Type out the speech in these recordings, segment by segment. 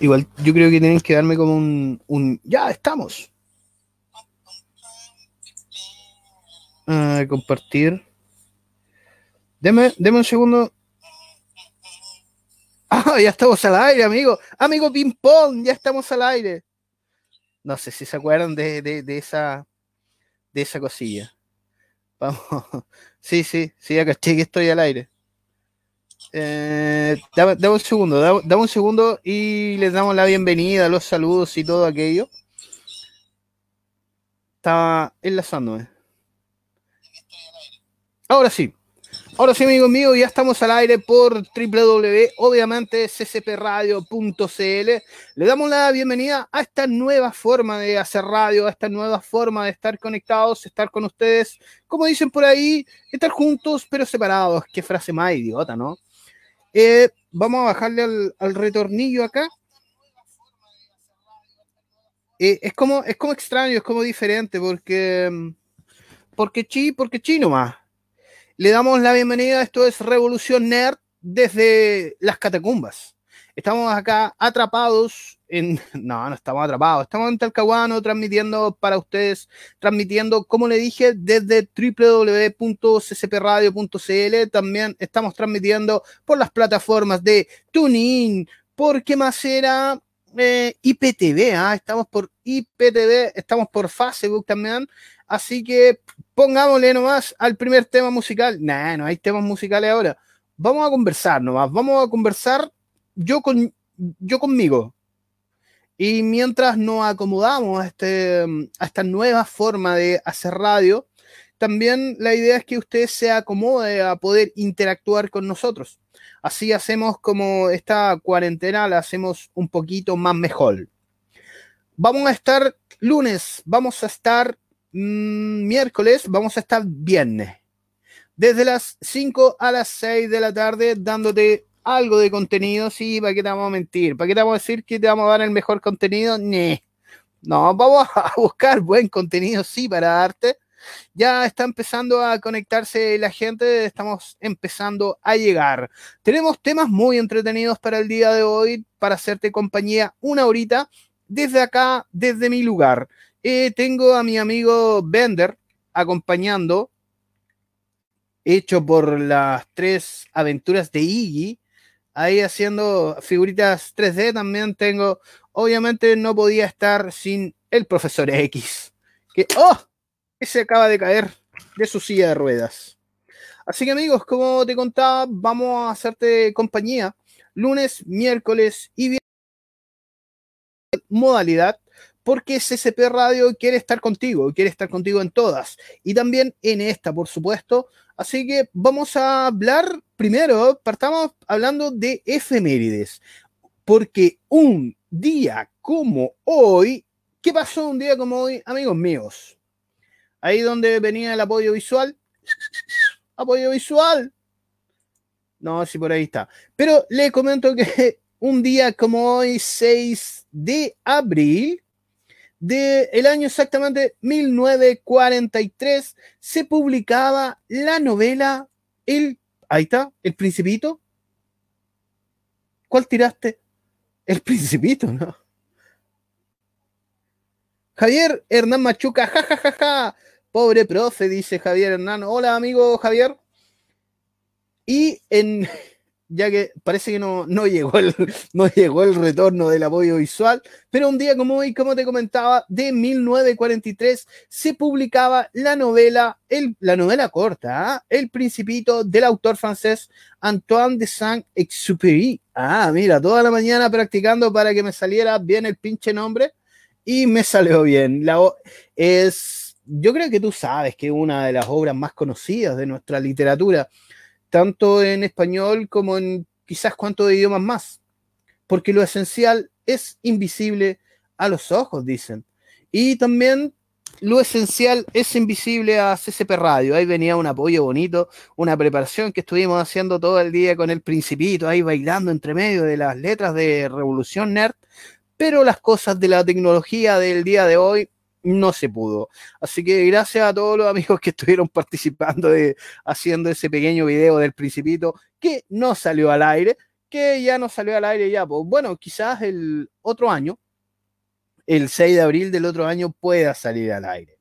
Igual yo creo que tienen que darme como un, un ya estamos. Ah, compartir. Deme, un segundo. Ah, ya estamos al aire, amigo. Amigo Ping Pong, ya estamos al aire. No sé si se acuerdan de, de, esa de esa cosilla. Vamos. Sí, sí, sí, caché que estoy al aire. Eh, dame, un segundo, dame, dame un segundo y les damos la bienvenida, los saludos y todo aquello. Estaba enlazándome. Ahora sí. Ahora sí, amigos míos, ya estamos al aire por www, obviamente, ccpradio.cl. Le damos la bienvenida a esta nueva forma de hacer radio, a esta nueva forma de estar conectados, estar con ustedes, como dicen por ahí, estar juntos pero separados. Qué frase más idiota, ¿no? Eh, vamos a bajarle al, al retornillo acá. Eh, es, como, es como extraño, es como diferente, porque, porque chi, porque chi nomás. Le damos la bienvenida, esto es Revolución Nerd desde las catacumbas. Estamos acá atrapados en... No, no estamos atrapados, estamos en Talcahuano transmitiendo para ustedes, transmitiendo, como le dije, desde www.ccpradio.cl. También estamos transmitiendo por las plataformas de TuneIn, por qué más era eh, IPTV, ¿ah? estamos por IPTV, estamos por Facebook también. Así que pongámosle nomás al primer tema musical. Nah, no hay temas musicales ahora. Vamos a conversar nomás, vamos a conversar yo, con, yo conmigo. Y mientras nos acomodamos a, este, a esta nueva forma de hacer radio, también la idea es que usted se acomode a poder interactuar con nosotros. Así hacemos como esta cuarentena la hacemos un poquito más mejor. Vamos a estar lunes, vamos a estar mmm, miércoles, vamos a estar viernes. Desde las 5 a las 6 de la tarde dándote algo de contenido, sí, ¿para qué te vamos a mentir? ¿Para qué te vamos a decir que te vamos a dar el mejor contenido? Nee. No, vamos a buscar buen contenido, sí, para darte. Ya está empezando a conectarse la gente, estamos empezando a llegar. Tenemos temas muy entretenidos para el día de hoy, para hacerte compañía una horita desde acá, desde mi lugar. Eh, tengo a mi amigo Bender acompañando, hecho por las tres aventuras de Iggy, ahí haciendo figuritas 3D también tengo. Obviamente no podía estar sin el profesor X, que, ¡oh! se acaba de caer de su silla de ruedas. Así que amigos, como te contaba, vamos a hacerte compañía lunes, miércoles y viernes modalidad porque CCP Radio quiere estar contigo, quiere estar contigo en todas y también en esta, por supuesto. Así que vamos a hablar primero, partamos hablando de efemérides, porque un día como hoy, ¿qué pasó un día como hoy, amigos míos? Ahí donde venía el apoyo visual, apoyo visual. No, sí, por ahí está. Pero le comento que un día como hoy, 6 de abril, del el año exactamente 1943 se publicaba la novela El, ahí está, El Principito. ¿Cuál tiraste? El Principito, ¿no? Javier Hernán Machuca, jajajaja, ja, ja, ja. pobre profe, dice Javier Hernán. Hola, amigo Javier. Y en ya que parece que no, no, llegó el, no llegó el retorno del apoyo visual, pero un día como hoy, como te comentaba, de 1943 se publicaba la novela, el, la novela corta, ¿eh? El Principito del autor francés Antoine de Saint-Exupéry. Ah, mira, toda la mañana practicando para que me saliera bien el pinche nombre y me salió bien. Es, yo creo que tú sabes que es una de las obras más conocidas de nuestra literatura tanto en español como en quizás cuántos idiomas más. porque lo esencial es invisible a los ojos, dicen. Y también lo esencial es invisible a CCP Radio. Ahí venía un apoyo bonito, una preparación que estuvimos haciendo todo el día con el Principito, ahí bailando entre medio de las letras de Revolución Nerd. Pero las cosas de la tecnología del día de hoy no se pudo. Así que gracias a todos los amigos que estuvieron participando de haciendo ese pequeño video del Principito que no salió al aire, que ya no salió al aire ya. Pues bueno, quizás el otro año el 6 de abril del otro año pueda salir al aire.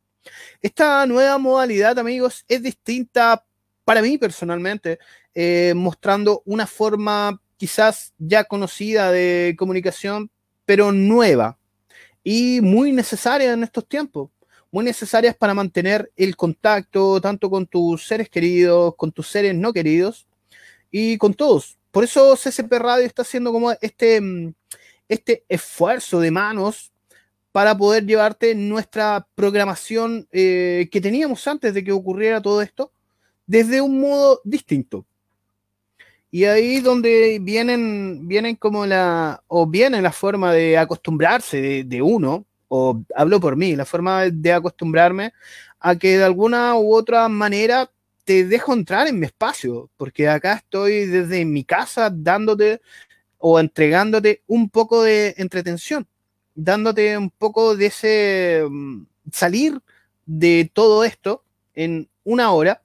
Esta nueva modalidad, amigos, es distinta para mí personalmente, eh, mostrando una forma quizás ya conocida de comunicación, pero nueva y muy necesaria en estos tiempos. Muy necesarias para mantener el contacto tanto con tus seres queridos, con tus seres no queridos y con todos. Por eso CCP Radio está haciendo como este, mm, este esfuerzo de manos para poder llevarte nuestra programación eh, que teníamos antes de que ocurriera todo esto, desde un modo distinto. Y ahí donde vienen, vienen como la, o viene la forma de acostumbrarse de, uno, o hablo por mí, la forma de acostumbrarme a que de alguna u otra manera te dejo entrar en mi espacio, porque acá estoy desde mi casa dándote o entregándote un poco de entretención dándote un poco de ese mm, salir de todo esto en una hora.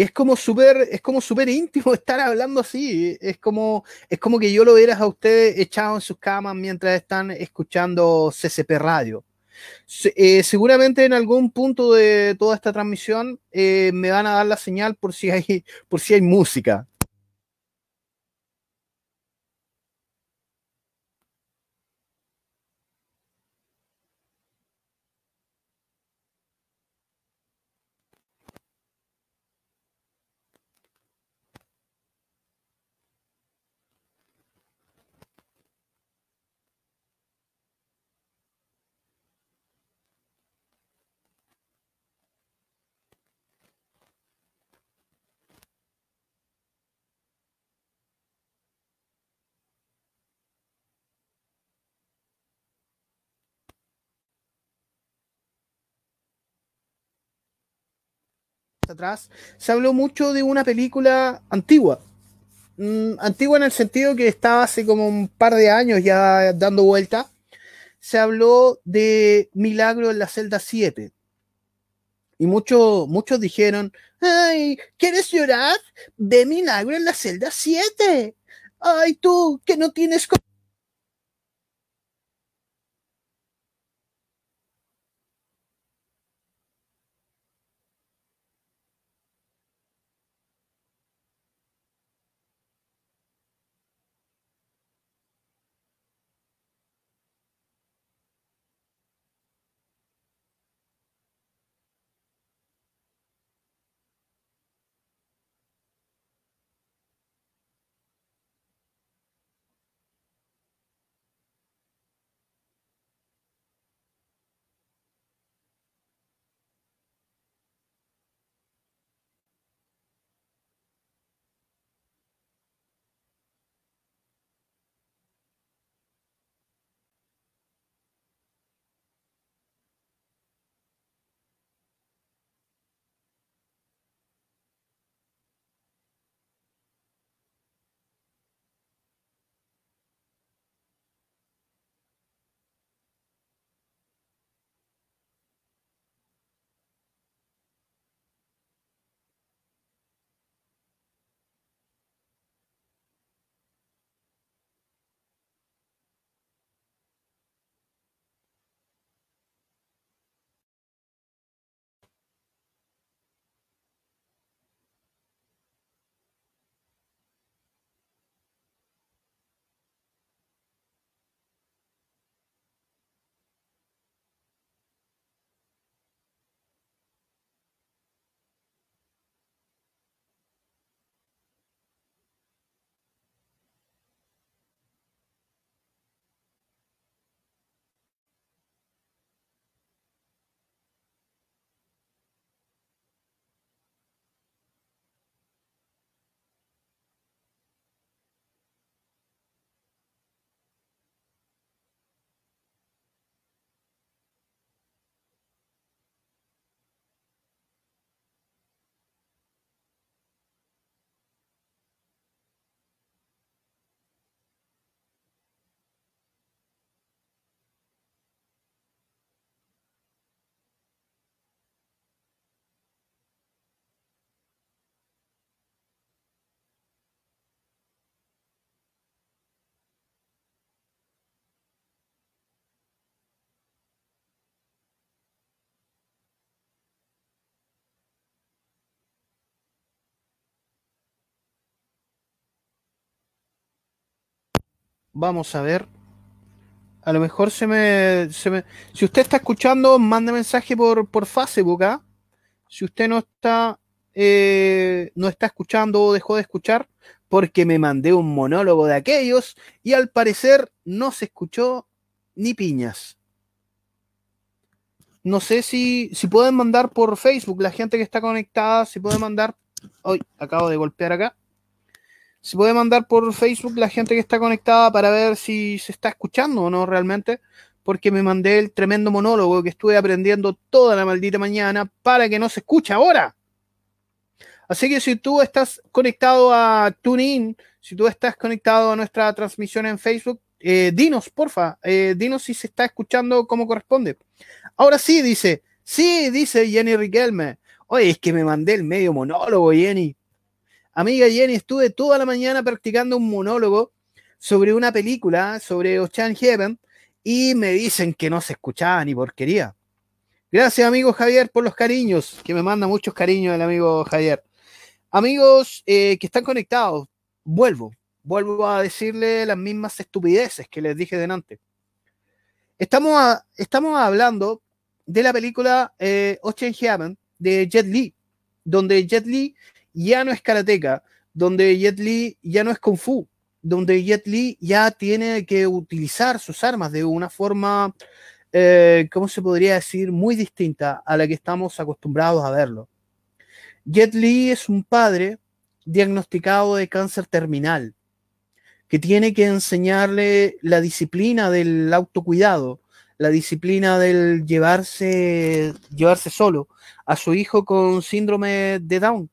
Y es como súper, es como súper íntimo estar hablando así. Es como, es como que yo lo vieras a ustedes echado en sus camas mientras están escuchando CCP Radio. Eh, seguramente en algún punto de toda esta transmisión eh, me van a dar la señal por si hay, por si hay música. Atrás, se habló mucho de una película antigua. Mm, antigua en el sentido que estaba hace como un par de años ya dando vuelta. Se habló de Milagro en la celda 7. Y muchos muchos dijeron, ay, ¿quieres llorar? Ve Milagro en la celda 7. Ay, tú, que no tienes... Vamos a ver. A lo mejor se me, Si usted está escuchando, mande mensaje por, por Facebook. ¿ah? Si usted no está, eh, no está escuchando o dejó de escuchar, porque me mandé un monólogo de aquellos y al parecer no se escuchó ni piñas. No sé si, si pueden mandar por Facebook, la gente que está conectada, si puede mandar. Hoy acabo de golpear acá. Si puede mandar por Facebook la gente que está conectada para ver si se está escuchando o no realmente, porque me mandé el tremendo monólogo que estuve aprendiendo toda la maldita mañana para que no se escuche ahora. Así que si tú estás conectado a TuneIn, si tú estás conectado a nuestra transmisión en Facebook, eh, dinos, porfa, eh, dinos si se está escuchando como corresponde. Ahora sí, dice, sí, dice Jenny Riquelme. Oye, es que me mandé el medio monólogo, Jenny. Amiga Jenny, estuve toda la mañana practicando un monólogo sobre una película, sobre Ocean Heaven, y me dicen que no se escuchaba ni porquería. Gracias, amigo Javier, por los cariños, que me manda muchos cariños el amigo Javier. Amigos eh, que están conectados, vuelvo, vuelvo a decirle las mismas estupideces que les dije delante. Estamos, estamos hablando de la película eh, Ocean Heaven de Jet Li, donde Jet Li ya no es karateca, donde Jet Li ya no es kung fu, donde Jet Li ya tiene que utilizar sus armas de una forma, eh, ¿cómo se podría decir?, muy distinta a la que estamos acostumbrados a verlo. Jet Li es un padre diagnosticado de cáncer terminal, que tiene que enseñarle la disciplina del autocuidado, la disciplina del llevarse, llevarse solo a su hijo con síndrome de Down.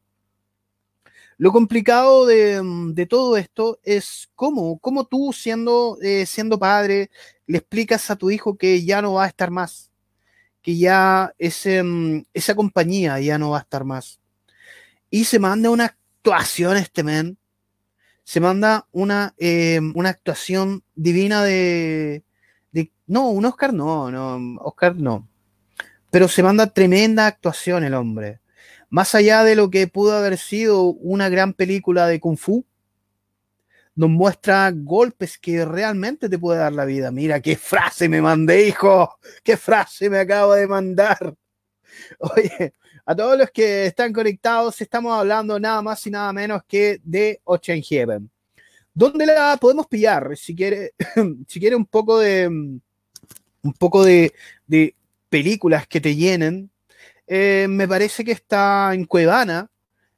Lo complicado de, todo esto es cómo, cómo tú siendo, eh, siendo padre le explicas a tu hijo que ya no va a estar más, que ya ese, mm, esa compañía ya no va a estar más y se manda una actuación este men. Se manda una, eh, una actuación divina de, de, No, un Oscar no, no, Oscar no. Pero se manda tremenda actuación el hombre. Más allá de lo que pudo haber sido una gran película de Kung Fu, nos muestra golpes que realmente te puede dar la vida. Mira qué frase me mandé, hijo. Qué frase me acabo de mandar. Oye, a todos los que están conectados, estamos hablando nada más y nada menos que de Ocean Heaven. ¿Dónde la podemos pillar? Si quiere, si quiere un poco de un poco de, películas que te llenen, eh, me parece que está en Cuevana,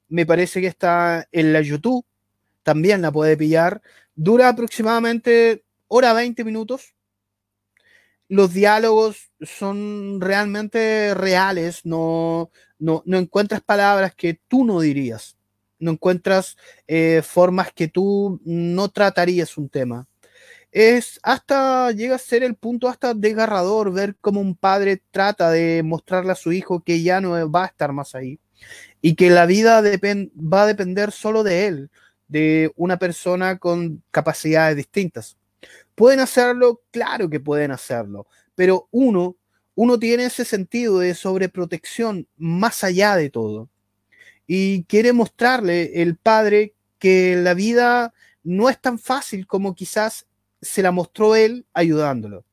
me parece que está en la YouTube, también la puede pillar. Dura aproximadamente hora 20 minutos, los diálogos son realmente reales, no, no, encuentras palabras que tú no dirías, no encuentras eh, formas que tú no tratarías un tema. Es hasta, llega a ser el punto hasta desgarrador ver cómo un padre trata de mostrarle a su hijo que ya no va a estar más ahí y que la vida va a depender solo de él, de una persona con capacidades distintas. ¿Pueden hacerlo? Claro que pueden hacerlo, pero uno, uno tiene ese sentido de sobreprotección más allá de todo. Y quiere mostrarle el padre que la vida no es tan fácil como quizás se la mostró él ayudándolo.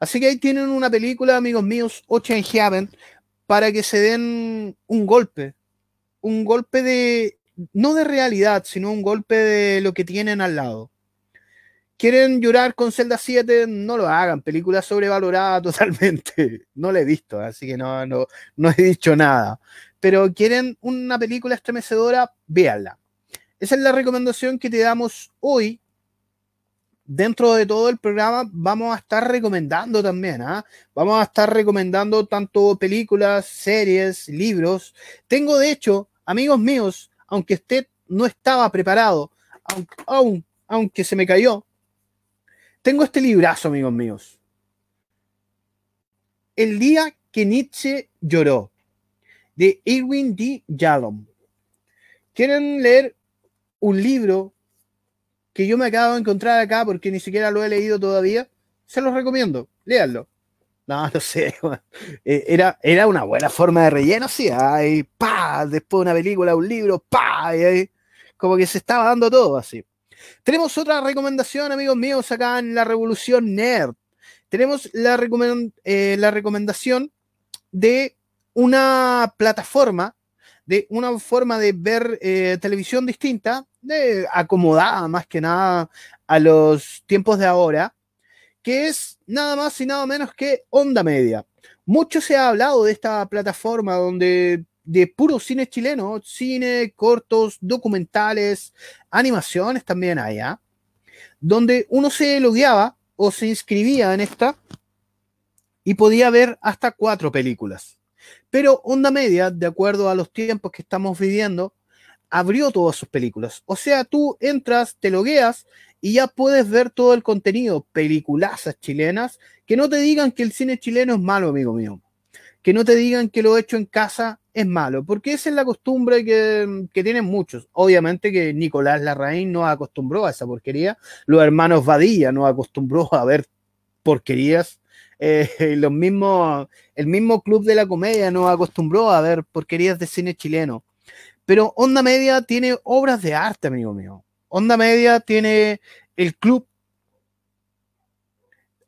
Así que ahí tienen una película, amigos míos, Ocean Heaven, para que se den un golpe. Un golpe de, no de realidad, sino un golpe de lo que tienen al lado. ¿Quieren llorar con Zelda 7? No lo hagan. Película sobrevalorada totalmente. No la he visto, así que no, no, no he dicho nada. Pero quieren una película estremecedora, véanla. Esa es la recomendación que te damos hoy. Dentro de todo el programa vamos a estar recomendando también, ¿ah? Vamos a estar recomendando tanto películas, series, libros. Tengo, de hecho, amigos míos, aunque usted no estaba preparado, aunque, aunque se me cayó, tengo este librazo, amigos míos. El día que Nietzsche lloró, de Irwin D. Yalom. ¿Quieren leer un libro que yo me acabo de encontrar acá porque ni siquiera lo he leído todavía? Se los recomiendo, léanlo. No, no sé. Eh, era, era una buena forma de relleno, sí. pa, después una película, un libro, pa, como que se estaba dando todo así. Tenemos otra recomendación, amigos míos, acá en la Revolución Nerd. Tenemos la, eh, la recomendación de una plataforma, de una forma de ver eh, televisión distinta, de, acomodada más que nada a los tiempos de ahora, que es nada más y nada menos que Onda Media. Mucho se ha hablado de esta plataforma donde de puro cine chileno, cine, cortos, documentales, animaciones también allá, ¿ah? donde uno se logueaba o se inscribía en esta y podía ver hasta cuatro películas. Pero Onda Media, de acuerdo a los tiempos que estamos viviendo, abrió todas sus películas. O sea, tú entras, te logueas y ya puedes ver todo el contenido, peliculazas chilenas, que no te digan que el cine chileno es malo, amigo mío. Que no te digan que lo hecho en casa es malo, porque esa es la costumbre que, tienen muchos. Obviamente que Nicolás Larraín no acostumbró a esa porquería, los hermanos Badilla no acostumbró a ver porquerías, eh, los mismos, el mismo club de la comedia no acostumbró a ver porquerías de cine chileno. Pero Onda Media tiene obras de arte, amigo mío. Onda Media tiene el club.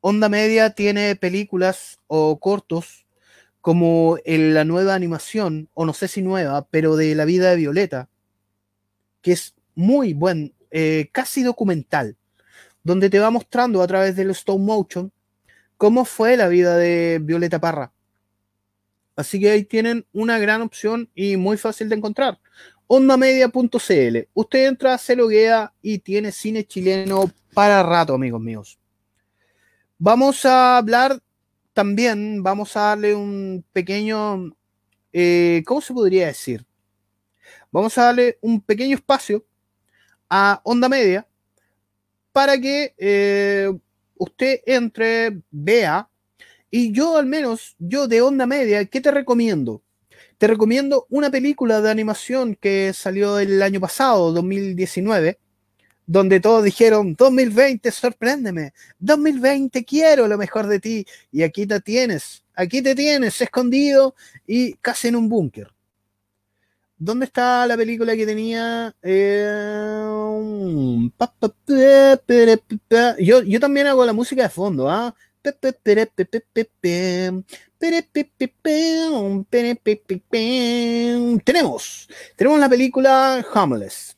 Onda Media tiene películas o cortos como la nueva animación, o no sé si nueva, pero de la vida de Violeta, que es muy buen, eh, casi documental, donde te va mostrando a través del stop motion cómo fue la vida de Violeta Parra. Así que ahí tienen una gran opción y muy fácil de encontrar ondamedia.cl. Usted entra, se loguea y tiene cine chileno para rato, amigos míos. Vamos a hablar también, vamos a darle un pequeño, eh, ¿cómo se podría decir? Vamos a darle un pequeño espacio a Onda Media para que eh, usted entre, vea, y yo al menos, yo de Onda Media, ¿qué te recomiendo? Te recomiendo una película de animación que salió el año pasado, 2019, donde todos dijeron, 2020, sorpréndeme, 2020, quiero lo mejor de ti, y aquí te tienes, aquí te tienes, escondido y casi en un búnker. ¿Dónde está la película que tenía? yo, yo también hago la música de fondo, ¿ah? Tenemos, tenemos la película Homeless.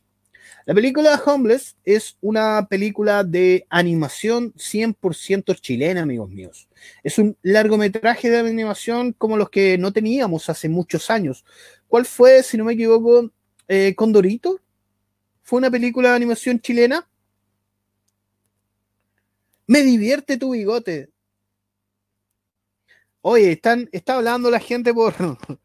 La película Homeless es una película de animación 100% chilena, amigos míos. Es un largometraje de animación como los que no teníamos hace muchos años. ¿Cuál fue, si no me equivoco, Condorito? ¿Fue una película de animación chilena? Me divierte tu bigote. Oye, están, está hablando la gente por.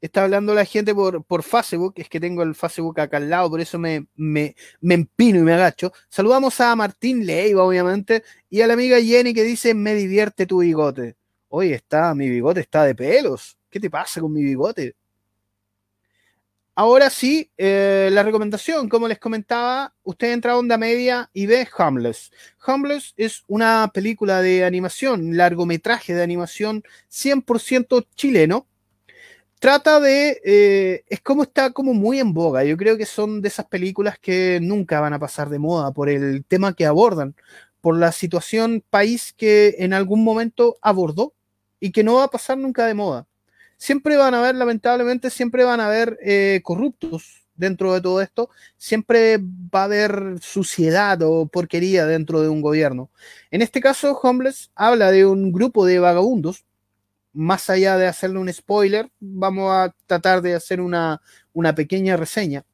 está hablando la gente por, por Facebook, es que tengo el Facebook acá al lado, por eso me, me, me empino y me agacho. Saludamos a Martín Leiva, obviamente, y a la amiga Jenny que dice: Me divierte tu bigote. Oye, está, mi bigote está de pelos. ¿Qué te pasa con mi bigote? Ahora sí, eh, la recomendación, como les comentaba, usted entra a Onda Media y ve Homeless. Homeless es una película de animación, largometraje de animación 100% chileno. Trata de, eh, es como está como muy en boga. Yo creo que son de esas películas que nunca van a pasar de moda por el tema que abordan, por la situación país que en algún momento abordó y que no va a pasar nunca de moda siempre van a haber, lamentablemente, siempre van a haber eh, corruptos dentro de todo esto, siempre va a haber suciedad o porquería dentro de un gobierno. En este caso, Homeless habla de un grupo de vagabundos, más allá de hacerle un spoiler, vamos a tratar de hacer una, una pequeña reseña.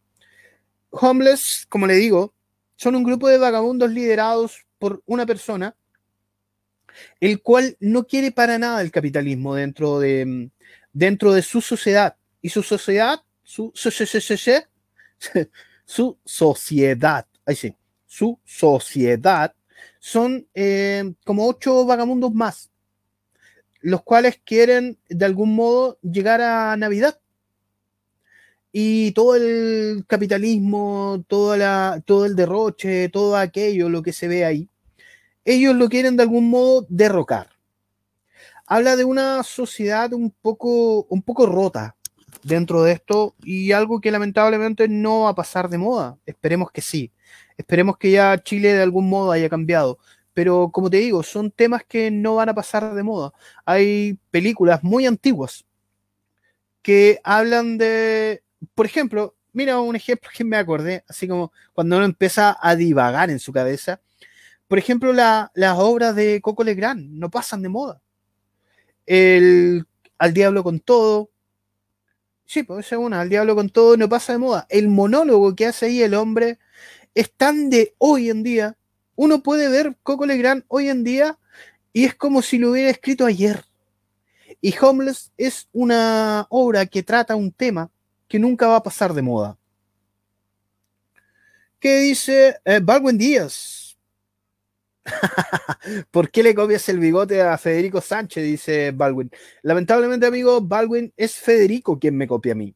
Homeless, como le digo, son un grupo de vagabundos liderados por una persona, el cual no quiere para nada el capitalismo dentro de, dentro de su sociedad. Y su sociedad, su, su, sociedad, ahí sí, su sociedad son eh, como ocho vagamundos más, los cuales quieren de algún modo llegar a Navidad. Y todo el capitalismo, toda la, todo el derroche, todo aquello, lo que se ve ahí, ellos lo quieren de algún modo derrocar habla de una sociedad un poco, un poco rota, dentro de esto y algo que lamentablemente no va a pasar de moda. Esperemos que sí. Esperemos que ya Chile de algún modo haya cambiado. Pero como te digo, son temas que no van a pasar de moda. Hay películas muy antiguas que hablan de, por ejemplo, mira un ejemplo que me acordé, así como cuando uno empieza a divagar en su cabeza. Por ejemplo, las obras de Coco Legrand no pasan de moda. El Al Diablo con Todo, Sí, pues esa es una, al diablo con todo no pasa de moda. El monólogo que hace ahí el hombre es tan de hoy en día. Uno puede ver Coco Legrand hoy en día y es como si lo hubiera escrito ayer. Y Homeless es una obra que trata un tema que nunca va a pasar de moda. ¿Qué dice eh, Baldwin Díaz? ¿Por qué le copias el bigote a Federico Sánchez? Dice Baldwin. Lamentablemente, amigo, Baldwin es Federico quien me copia a mí.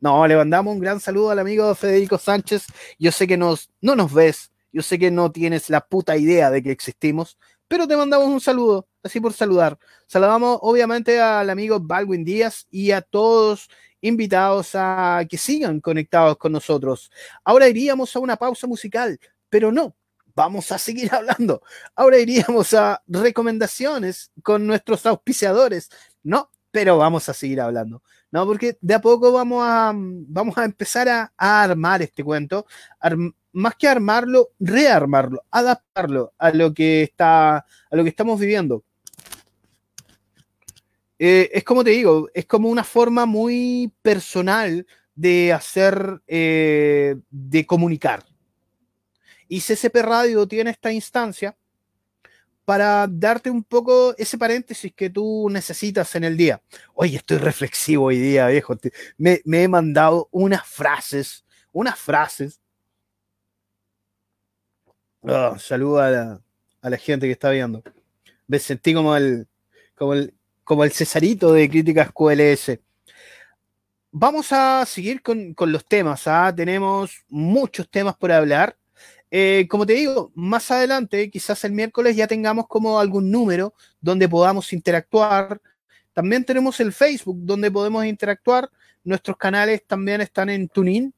No, le mandamos un gran saludo al amigo Federico Sánchez. Yo sé que nos, no nos ves, yo sé que no tienes la puta idea de que existimos, pero te mandamos un saludo, así por saludar. Saludamos obviamente al amigo Baldwin Díaz y a todos invitados a que sigan conectados con nosotros. Ahora iríamos a una pausa musical, pero no, vamos a seguir hablando. Ahora iríamos a recomendaciones con nuestros auspiciadores. No, pero vamos a seguir hablando. No, porque de a poco vamos a, vamos a empezar a, armar este cuento. más que armarlo, rearmarlo, adaptarlo a lo que está, a lo que estamos viviendo. Eh, es como te digo, es como una forma muy personal de hacer, eh, de comunicar. Y CCP Radio tiene esta instancia para darte un poco ese paréntesis que tú necesitas en el día. Oye, estoy reflexivo hoy día, viejo. Me, he mandado unas frases, unas frases. Oh, a la, gente que está viendo. Me sentí como el, como el, como el Cesarito de Críticas QLS. Vamos a seguir con, los temas. ¿ah? Tenemos muchos temas por hablar. Eh, como te digo, más adelante, quizás el miércoles ya tengamos como algún número donde podamos interactuar. También tenemos el Facebook donde podemos interactuar. Nuestros canales también están en TuneIn,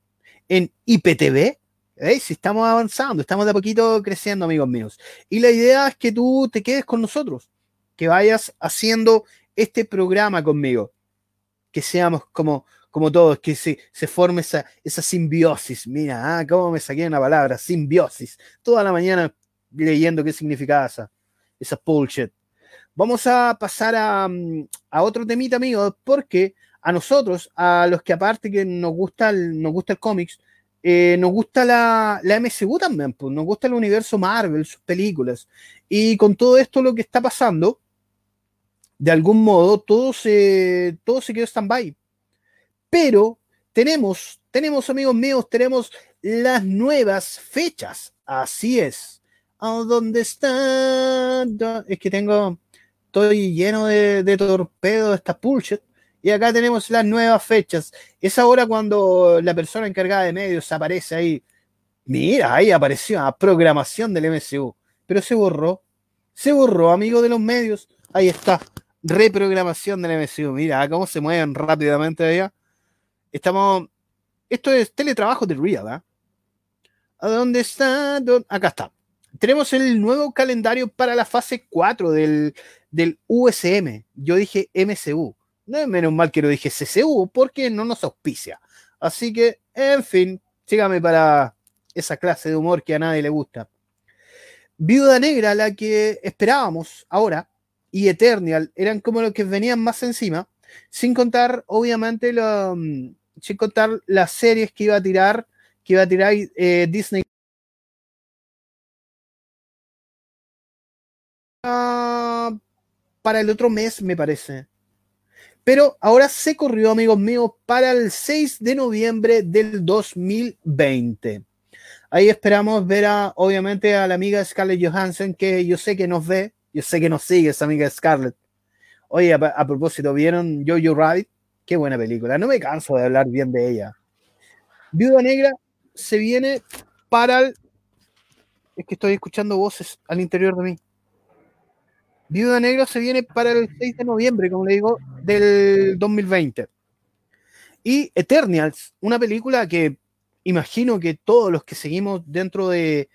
en IPTV. ¿Veis? Estamos avanzando, estamos de a poquito creciendo, amigos míos. Y la idea es que tú te quedes con nosotros, que vayas haciendo este programa conmigo, que seamos como, como todos, que se, se forme esa, esa simbiosis. Mira, ah, cómo me saqué una palabra, simbiosis. Toda la mañana leyendo qué significaba esa, esa bullshit. Vamos a pasar a, mm, a otro temita, amigos, porque a nosotros, a los que aparte que nos gusta el, nos gusta el cómics, eh, nos gusta la, la MCU también, pues, nos gusta el universo Marvel, sus películas. Y con todo esto lo que está pasando, de algún modo, todo se, todo se quedó stand-by pero tenemos, tenemos amigos míos, tenemos las nuevas fechas. Así es. ¿Dónde está? Es que tengo, estoy lleno de, de torpedo de esta bullshit. Y acá tenemos las nuevas fechas. Es ahora cuando la persona encargada de medios aparece ahí. Mira, ahí apareció la programación del MCU. Pero se borró. Se borró, amigo de los medios. Ahí está. Reprogramación del MCU. Mira cómo se mueven rápidamente allá. Estamos. Esto es teletrabajo de Real, ¿ah? ¿A dónde está? Acá está. Tenemos el nuevo calendario para la fase 4 del, del USM. Yo dije MCU. No menos mal que lo dije CCU porque no nos auspicia. Así que, en fin, sígame para esa clase de humor que a nadie le gusta. Viuda Negra, la que esperábamos ahora, y Eternal eran como los que venían más encima, sin contar, obviamente, lo, sin contar las series que iba a tirar, que iba a tirar eh, Disney. Ah, para el otro mes, me parece. Pero ahora se corrió, amigos míos, para el 6 de noviembre del 2020. Ahí esperamos ver a, obviamente, a la amiga Scarlett Johansson, que yo sé que nos ve, yo sé que nos sigue esa amiga Scarlett. Oye, a, a propósito, ¿vieron Jojo Rabbit? Qué buena película. No me canso de hablar bien de ella. Viuda Negra se viene para el. Es que estoy escuchando voces al interior de mí. Viuda Negra se viene para el 6 de noviembre, como le digo, del 2020. Y Eternals, una película que imagino que todos los que seguimos dentro de...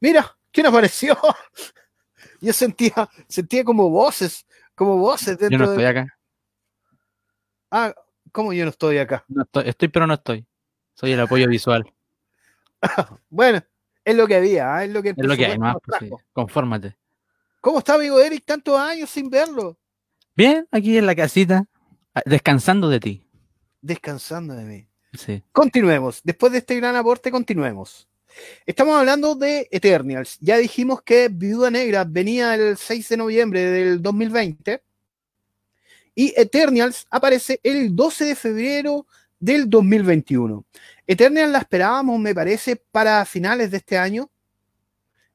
Mira, ¿quién apareció? Yo sentía, sentía como voces, como voces dentro Yo no estoy acá. Ah, ¿cómo yo no estoy acá? No estoy, estoy, pero no estoy. Soy el apoyo visual. bueno, es lo que había, ¿ah? es lo que, es lo que hay más, pues confórmate. ¿Cómo está, amigo Eric? Tantos años sin verlo. Bien, aquí en la casita, ah, descansando de ti. Descansando de mí. Sí. Continuemos. Después de este gran aporte, continuemos. Estamos hablando de Eternals. Ya dijimos que Viuda Negra venía el 6 de noviembre del 2020 y Eternals aparece el 12 de febrero del 2021. Eternals la esperábamos, me parece, para finales de este año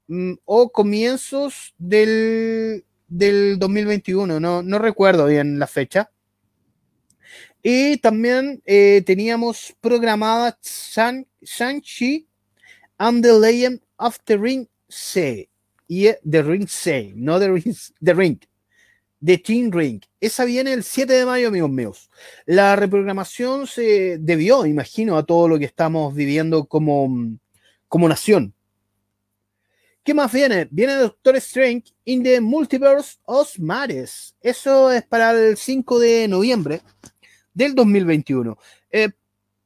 mm, o comienzos del, del 2021, no, no recuerdo bien la fecha. Y también eh, teníamos programada Shang-Chi and the Legend of the Ring C. Y The Ring C, no The Ring, the ring The Team Ring. Esa viene el 7 de mayo, amigos míos. La reprogramación se debió, imagino, a todo lo que estamos viviendo como, como nación. ¿Qué más viene? Viene Doctor Strange in the Multiverse of Mares. Eso es para el 5 de noviembre del 2021. Eh,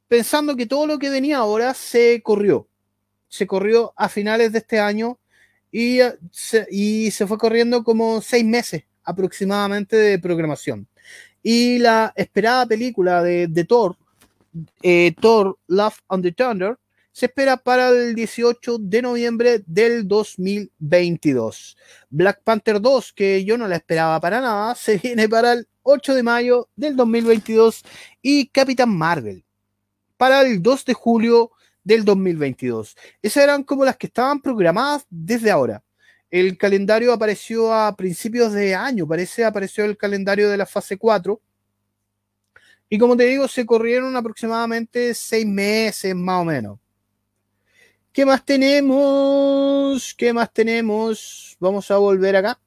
pensando que todo lo que venía ahora se corrió. Se corrió a finales de este año y eh, se, y se fue corriendo como seis meses aproximadamente de programación. Y la esperada película de, Thor, eh, Thor Love on the Thunder, se espera para el 18 de noviembre del 2022. Black Panther 2, que yo no la esperaba para nada, se viene para el 8 de mayo del 2022 y Capitán Marvel para el 2 de julio del 2022. Esas eran como las que estaban programadas desde ahora. El calendario apareció a principios de año, parece, apareció el calendario de la fase 4. Y como te digo, se corrieron aproximadamente seis meses más o menos. ¿Qué más tenemos? ¿Qué más tenemos? Vamos a volver acá.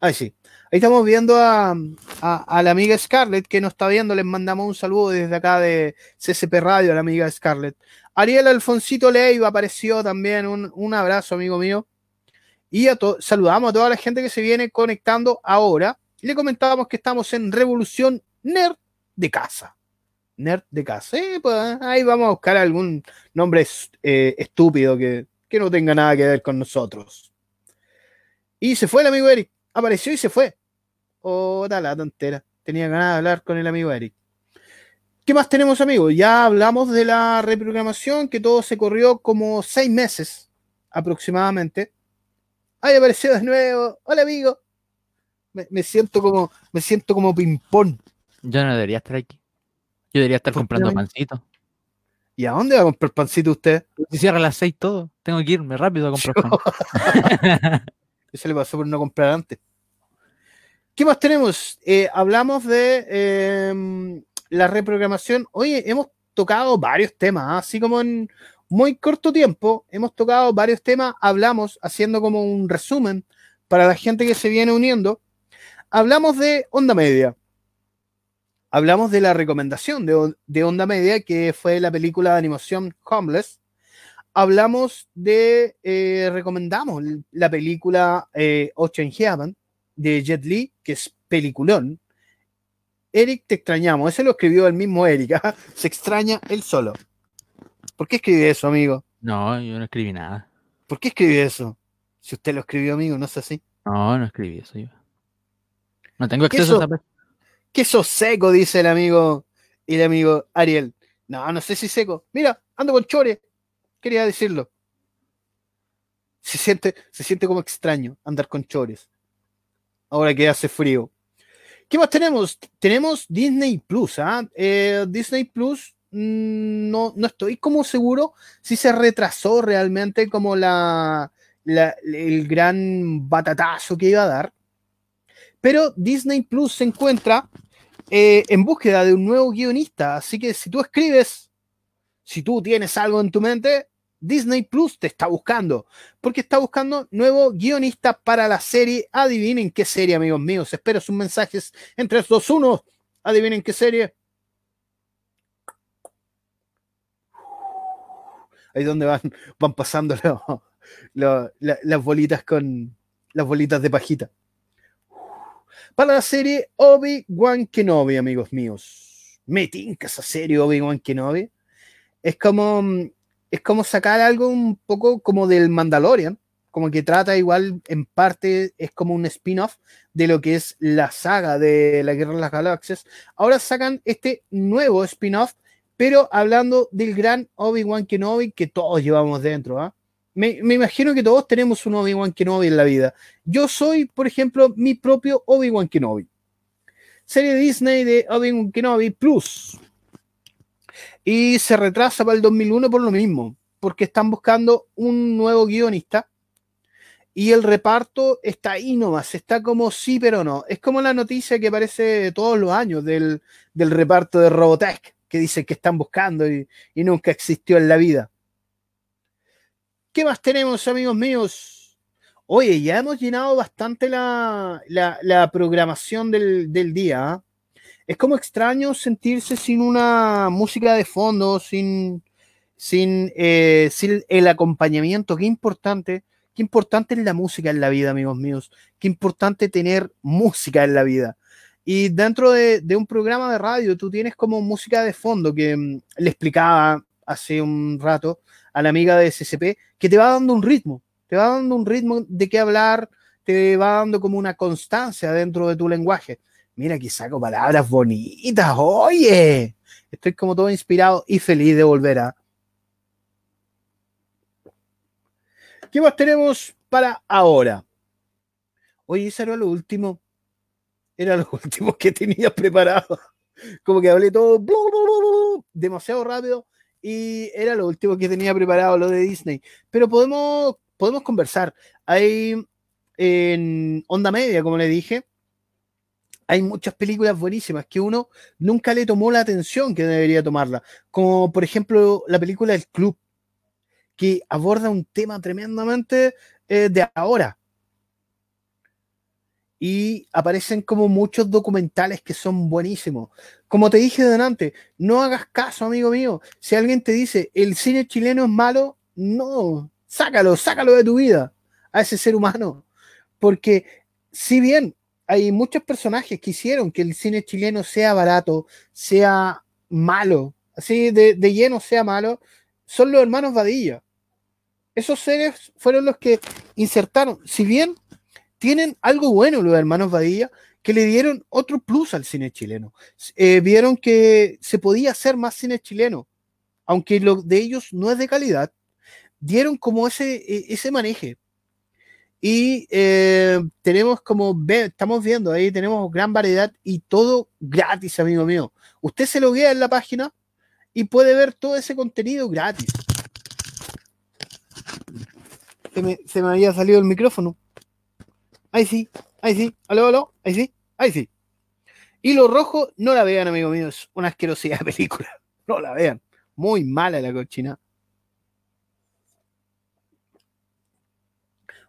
Ahí sí. Ahí estamos viendo a, la amiga Scarlett que nos está viendo. Les mandamos un saludo desde acá de CCP Radio a la amiga Scarlett. Ariel Alfonsito Leiva apareció también. Un, abrazo, amigo mío. Y a saludamos a toda la gente que se viene conectando ahora. Le comentábamos que estamos en Revolución Nerd de Casa nerd de casa. pues ahí vamos a buscar algún nombre eh, estúpido que, no tenga nada que ver con nosotros. Y se fue el amigo Eric. Apareció y se fue. Oh, la tontera. Tenía ganas de hablar con el amigo Eric. ¿Qué más tenemos, amigos? Ya hablamos de la reprogramación, que todo se corrió como seis meses aproximadamente. Ahí apareció de nuevo. Hola, amigo. Me, siento como, me siento como ping-pong. Yo no debería estar aquí. Yo debería estar comprando pancito. ¿Y a dónde va a comprar pancito usted? Si cierra las seis todo, tengo que irme rápido a comprar pan. Eso le pasó por no comprar antes. ¿Qué más tenemos? Eh, hablamos de em, la reprogramación. Oye, hemos tocado varios temas, así como en muy corto tiempo, hemos tocado varios temas, hablamos, haciendo como un resumen para la gente que se viene uniendo, hablamos de onda media hablamos de la recomendación de, Onda Media, que fue la película de animación Homeless. Hablamos de, eh, recomendamos la película eh, Ocean Heaven de Jet Li, que es peliculón. Eric, te extrañamos. Ese lo escribió el mismo Eric. ¿ah? Se extraña él solo. ¿Por qué escribí eso, amigo? No, yo no escribí nada. ¿Por qué escribí eso? Si usted lo escribió, amigo, ¿no es así? No, no escribí eso yo. No tengo acceso a esa Queso seco, dice el amigo y el amigo Ariel. No, no sé si seco. Mira, ando con chores. Quería decirlo. Se siente, se siente como extraño andar con chores. Ahora que hace frío. ¿Qué más tenemos? Tenemos Disney Plus. ¿ah? Eh, Disney Plus, no, no estoy como seguro si se retrasó realmente como la, el gran batatazo que iba a dar. Pero Disney Plus se encuentra eh, en búsqueda de un nuevo guionista. Así que si tú escribes, si tú tienes algo en tu mente, Disney Plus te está buscando. Porque está buscando nuevo guionista para la serie. Adivinen qué serie, amigos míos. Espero sus mensajes en 3, 2, 1. Adivinen qué serie. Ahí donde van, van pasando las bolitas con las bolitas de pajita. Para la serie Obi-Wan Kenobi, amigos míos. Me tinca esa serie Obi-Wan Kenobi. Es como, es como sacar algo un poco como del Mandalorian, como que trata igual, en parte, es como un spin-off de lo que es la saga de la Guerra de las Galaxias. Ahora sacan este nuevo spin-off, pero hablando del gran Obi-Wan Kenobi que todos llevamos dentro. ¿ah? Me, imagino que todos tenemos un Obi-Wan Kenobi en la vida. Yo soy, por ejemplo, mi propio Obi-Wan Kenobi. Serie Disney de Obi-Wan Kenobi Plus. Y se retrasa para el 2001 por lo mismo, porque están buscando un nuevo guionista y el reparto está ahí nomás, está como sí pero no. Es como la noticia que aparece todos los años del, reparto de Robotech, que dice que están buscando y, nunca existió en la vida. ¿Qué más tenemos, amigos míos? Oye, ya hemos llenado bastante la, programación del, día. ¿ah? Es como extraño sentirse sin una música de fondo, sin, sin, eh, sin el acompañamiento. Qué importante Qué importante es la música en la vida, amigos míos. Qué importante tener música en la vida. Y dentro de, un programa de radio, tú tienes como música de fondo que mm, le explicaba hace un rato a la amiga de SCP, que te va dando un ritmo, te va dando un ritmo de qué hablar, te va dando como una constancia dentro de tu lenguaje. Mira que saco palabras bonitas, oye. Estoy como todo inspirado y feliz de volver a ¿Qué más tenemos para ahora? Oye, eso era lo último. Era lo último que tenía preparado. Como que hablé todo demasiado rápido y era lo último que tenía preparado lo de Disney. Pero podemos, podemos conversar. Hay en Onda Media, como le dije, hay muchas películas buenísimas que uno nunca le tomó la atención que debería tomarla. Como por ejemplo la película El Club que aborda un tema tremendamente eh, de ahora. Y aparecen como muchos documentales que son buenísimos. Como te dije delante, no hagas caso, amigo mío. Si alguien te dice el cine chileno es malo, no, sácalo, sácalo de tu vida a ese ser humano. Porque si bien hay muchos personajes que hicieron que el cine chileno sea barato, sea malo, así de, de lleno sea malo, son los hermanos Vadilla esos seres fueron los que insertaron, si bien tienen algo bueno los hermanos Badilla, que le dieron otro plus al cine chileno. Eh, vieron que se podía hacer más cine chileno, aunque lo de ellos no es de calidad, dieron como ese, e, ese maneje. Y eh, tenemos como, ve, estamos viendo ahí, tenemos gran variedad y todo gratis, amigo mío. Usted se loguea en la página y puede ver todo ese contenido gratis se me, había salido el micrófono. Ahí sí, ahí sí, aló, aló, ahí sí, ahí sí. Y lo rojo, no la vean, amigo mío, es una asquerosidad de película. No la vean. Muy mala la cochina.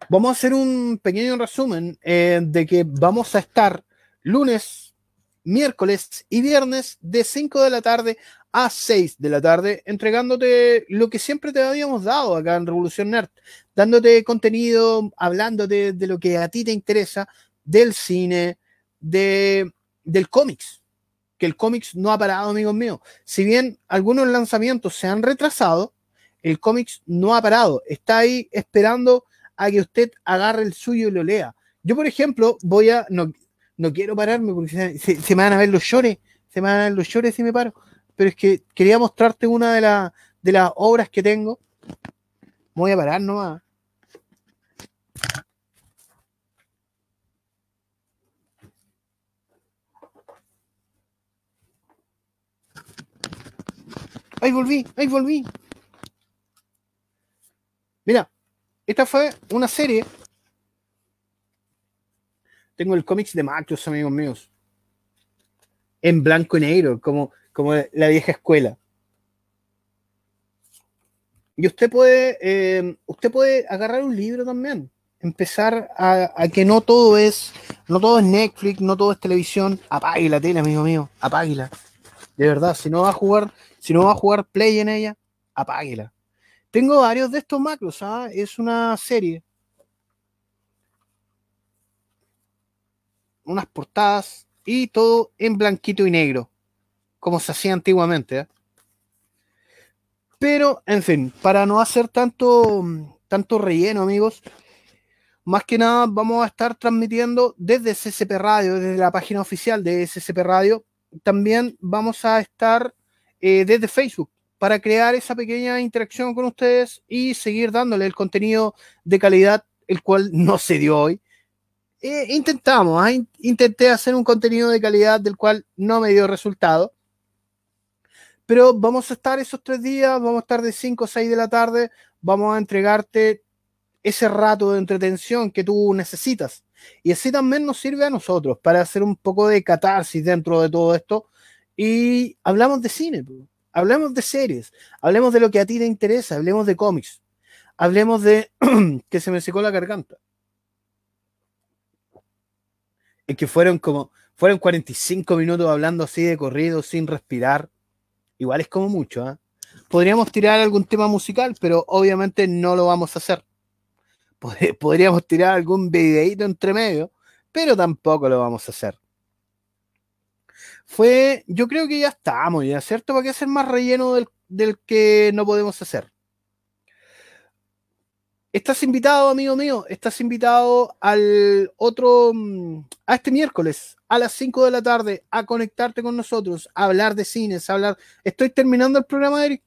Vamos a hacer un pequeño resumen eh, de que vamos a estar lunes, miércoles y viernes de 5 de la tarde a 6 de la tarde, entregándote lo que siempre te habíamos dado acá en Revolución Nerd, dándote contenido, hablándote de lo que a ti te interesa, del cine, de, del cómics, que el cómics no ha parado, amigos míos. Si bien algunos lanzamientos se han retrasado, el cómics no ha parado, está ahí esperando a que usted agarre el suyo y lo lea. Yo, por ejemplo, voy a, no quiero pararme porque se, me van a ver los llores, se me van a ver los llores si me paro pero es que quería mostrarte una de, de las obras que tengo. voy a parar nomás. Ahí volví, ahí volví. Mira, esta fue una serie. Tengo el cómics de Macros, amigos míos. En blanco y negro, como como la vieja escuela. Y usted puede, eh, usted puede agarrar un libro también, empezar a, que no todo es, no todo es Netflix, no todo es televisión. Apague la tele, amigo mío, apáguela. De verdad, si no va a jugar, si no va a jugar play en ella, apáguela. Tengo varios de estos macros, ¿ah? es una serie. Unas portadas y todo en blanquito y negro, como se hacía antiguamente. ¿eh? Pero, en fin, para no hacer tanto, tanto relleno, amigos, más que nada vamos a estar transmitiendo desde SCP Radio, desde la página oficial de SCP Radio. También vamos a estar eh, desde Facebook para crear esa pequeña interacción con ustedes y seguir dándole el contenido de calidad, el cual no se dio hoy. Eh, intentamos, ¿ah? intenté hacer un contenido de calidad del cual no me dio resultado. Pero vamos a estar esos tres días, vamos a estar de 5 o 6 de la tarde, vamos a entregarte ese rato de entretención que tú necesitas. Y así también nos sirve a nosotros para hacer un poco de catarsis dentro de todo esto. Y hablamos de cine, hablemos de series, hablemos de lo que a ti te interesa, hablemos de cómics, hablemos de que se me secó la garganta. Que fueron como, fueron 45 minutos hablando así de corrido, sin respirar. Igual es como mucho, ¿eh? Podríamos tirar algún tema musical, pero obviamente no lo vamos a hacer podríamos tirar algún videito entre medio, pero tampoco lo vamos a hacer. Fue, yo creo que ya estamos, ya, ¿cierto? ¿Para qué hacer más relleno del, que no podemos hacer? Estás invitado, amigo mío, estás invitado al otro, mm, a este miércoles a las 5 de la tarde a conectarte con nosotros, a hablar de cines, a hablar. Estoy terminando el programa, Eric.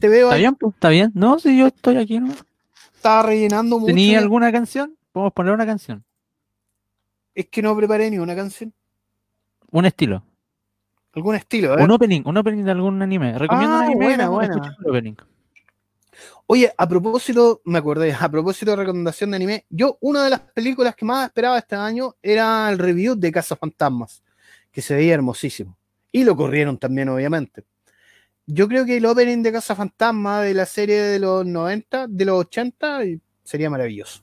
Te veo. Está bien, pues, está bien. No, si yo estoy aquí, ¿no? estaba rellenando mucho. ¿Tenía alguna canción? Podemos poner una canción. Es que no preparé ni una canción. Un estilo. Algún estilo, Un opening, un opening de algún anime. Recomiendo un ah, anime. Buena, buena. opening. Oye, a propósito, me acordé, a propósito de recomendación de anime, yo una de las películas que más esperaba este año era el review de Casa Fantasmas, que se veía hermosísimo. Y lo corrieron también, obviamente. Yo creo que el opening de Casa Fantasma de la serie de los 90, de los 80, sería maravilloso.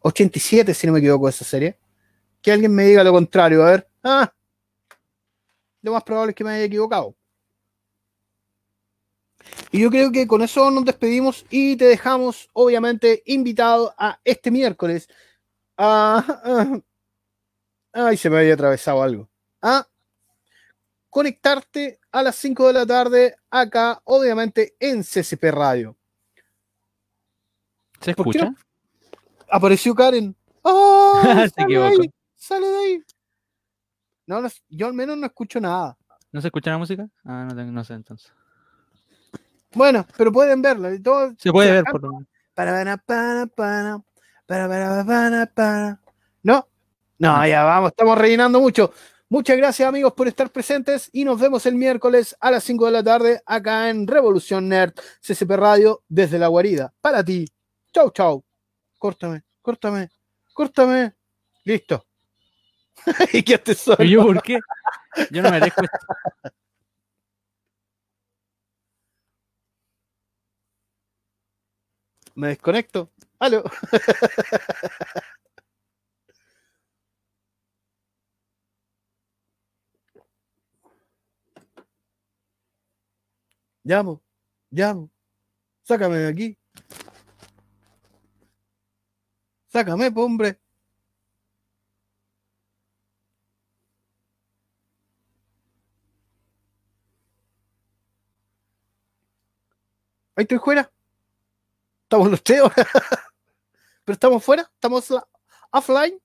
87, si no me equivoco, esa serie. Que alguien me diga lo contrario, a ver. Ah, lo más probable es que me haya equivocado. Y yo creo que con eso nos despedimos y te dejamos, obviamente, invitado a este miércoles. A, ay, se me había atravesado algo. A conectarte a las 5 de la tarde acá, obviamente en CCP Radio. ¿Se escucha? Apareció Karen. ¡Oh! sale, de ahí, sale de ahí. No, yo al menos no escucho nada. ¿No se escucha la música? Ah, no, no sé entonces. Bueno, pero pueden verla. Todo, se puede ver por para, para, para, para, para, para, para. ¿No? No, ya vamos, estamos rellenando mucho. Muchas gracias amigos por estar presentes y nos vemos el miércoles a las 5 de la tarde acá en Revolución Nerd CCP Radio desde la guarida. Para ti. Chau, chau. Córtame, córtame, córtame. Listo. ¿Y qué soy? ¿Y yo por qué? Yo no me dejo esto. Me desconecto. Aló. Llamo, llamo. Sácame de aquí. Sácame, hombre. Ahí estoy fuera. Estamos los tres Pero estamos fuera. Estamos offline.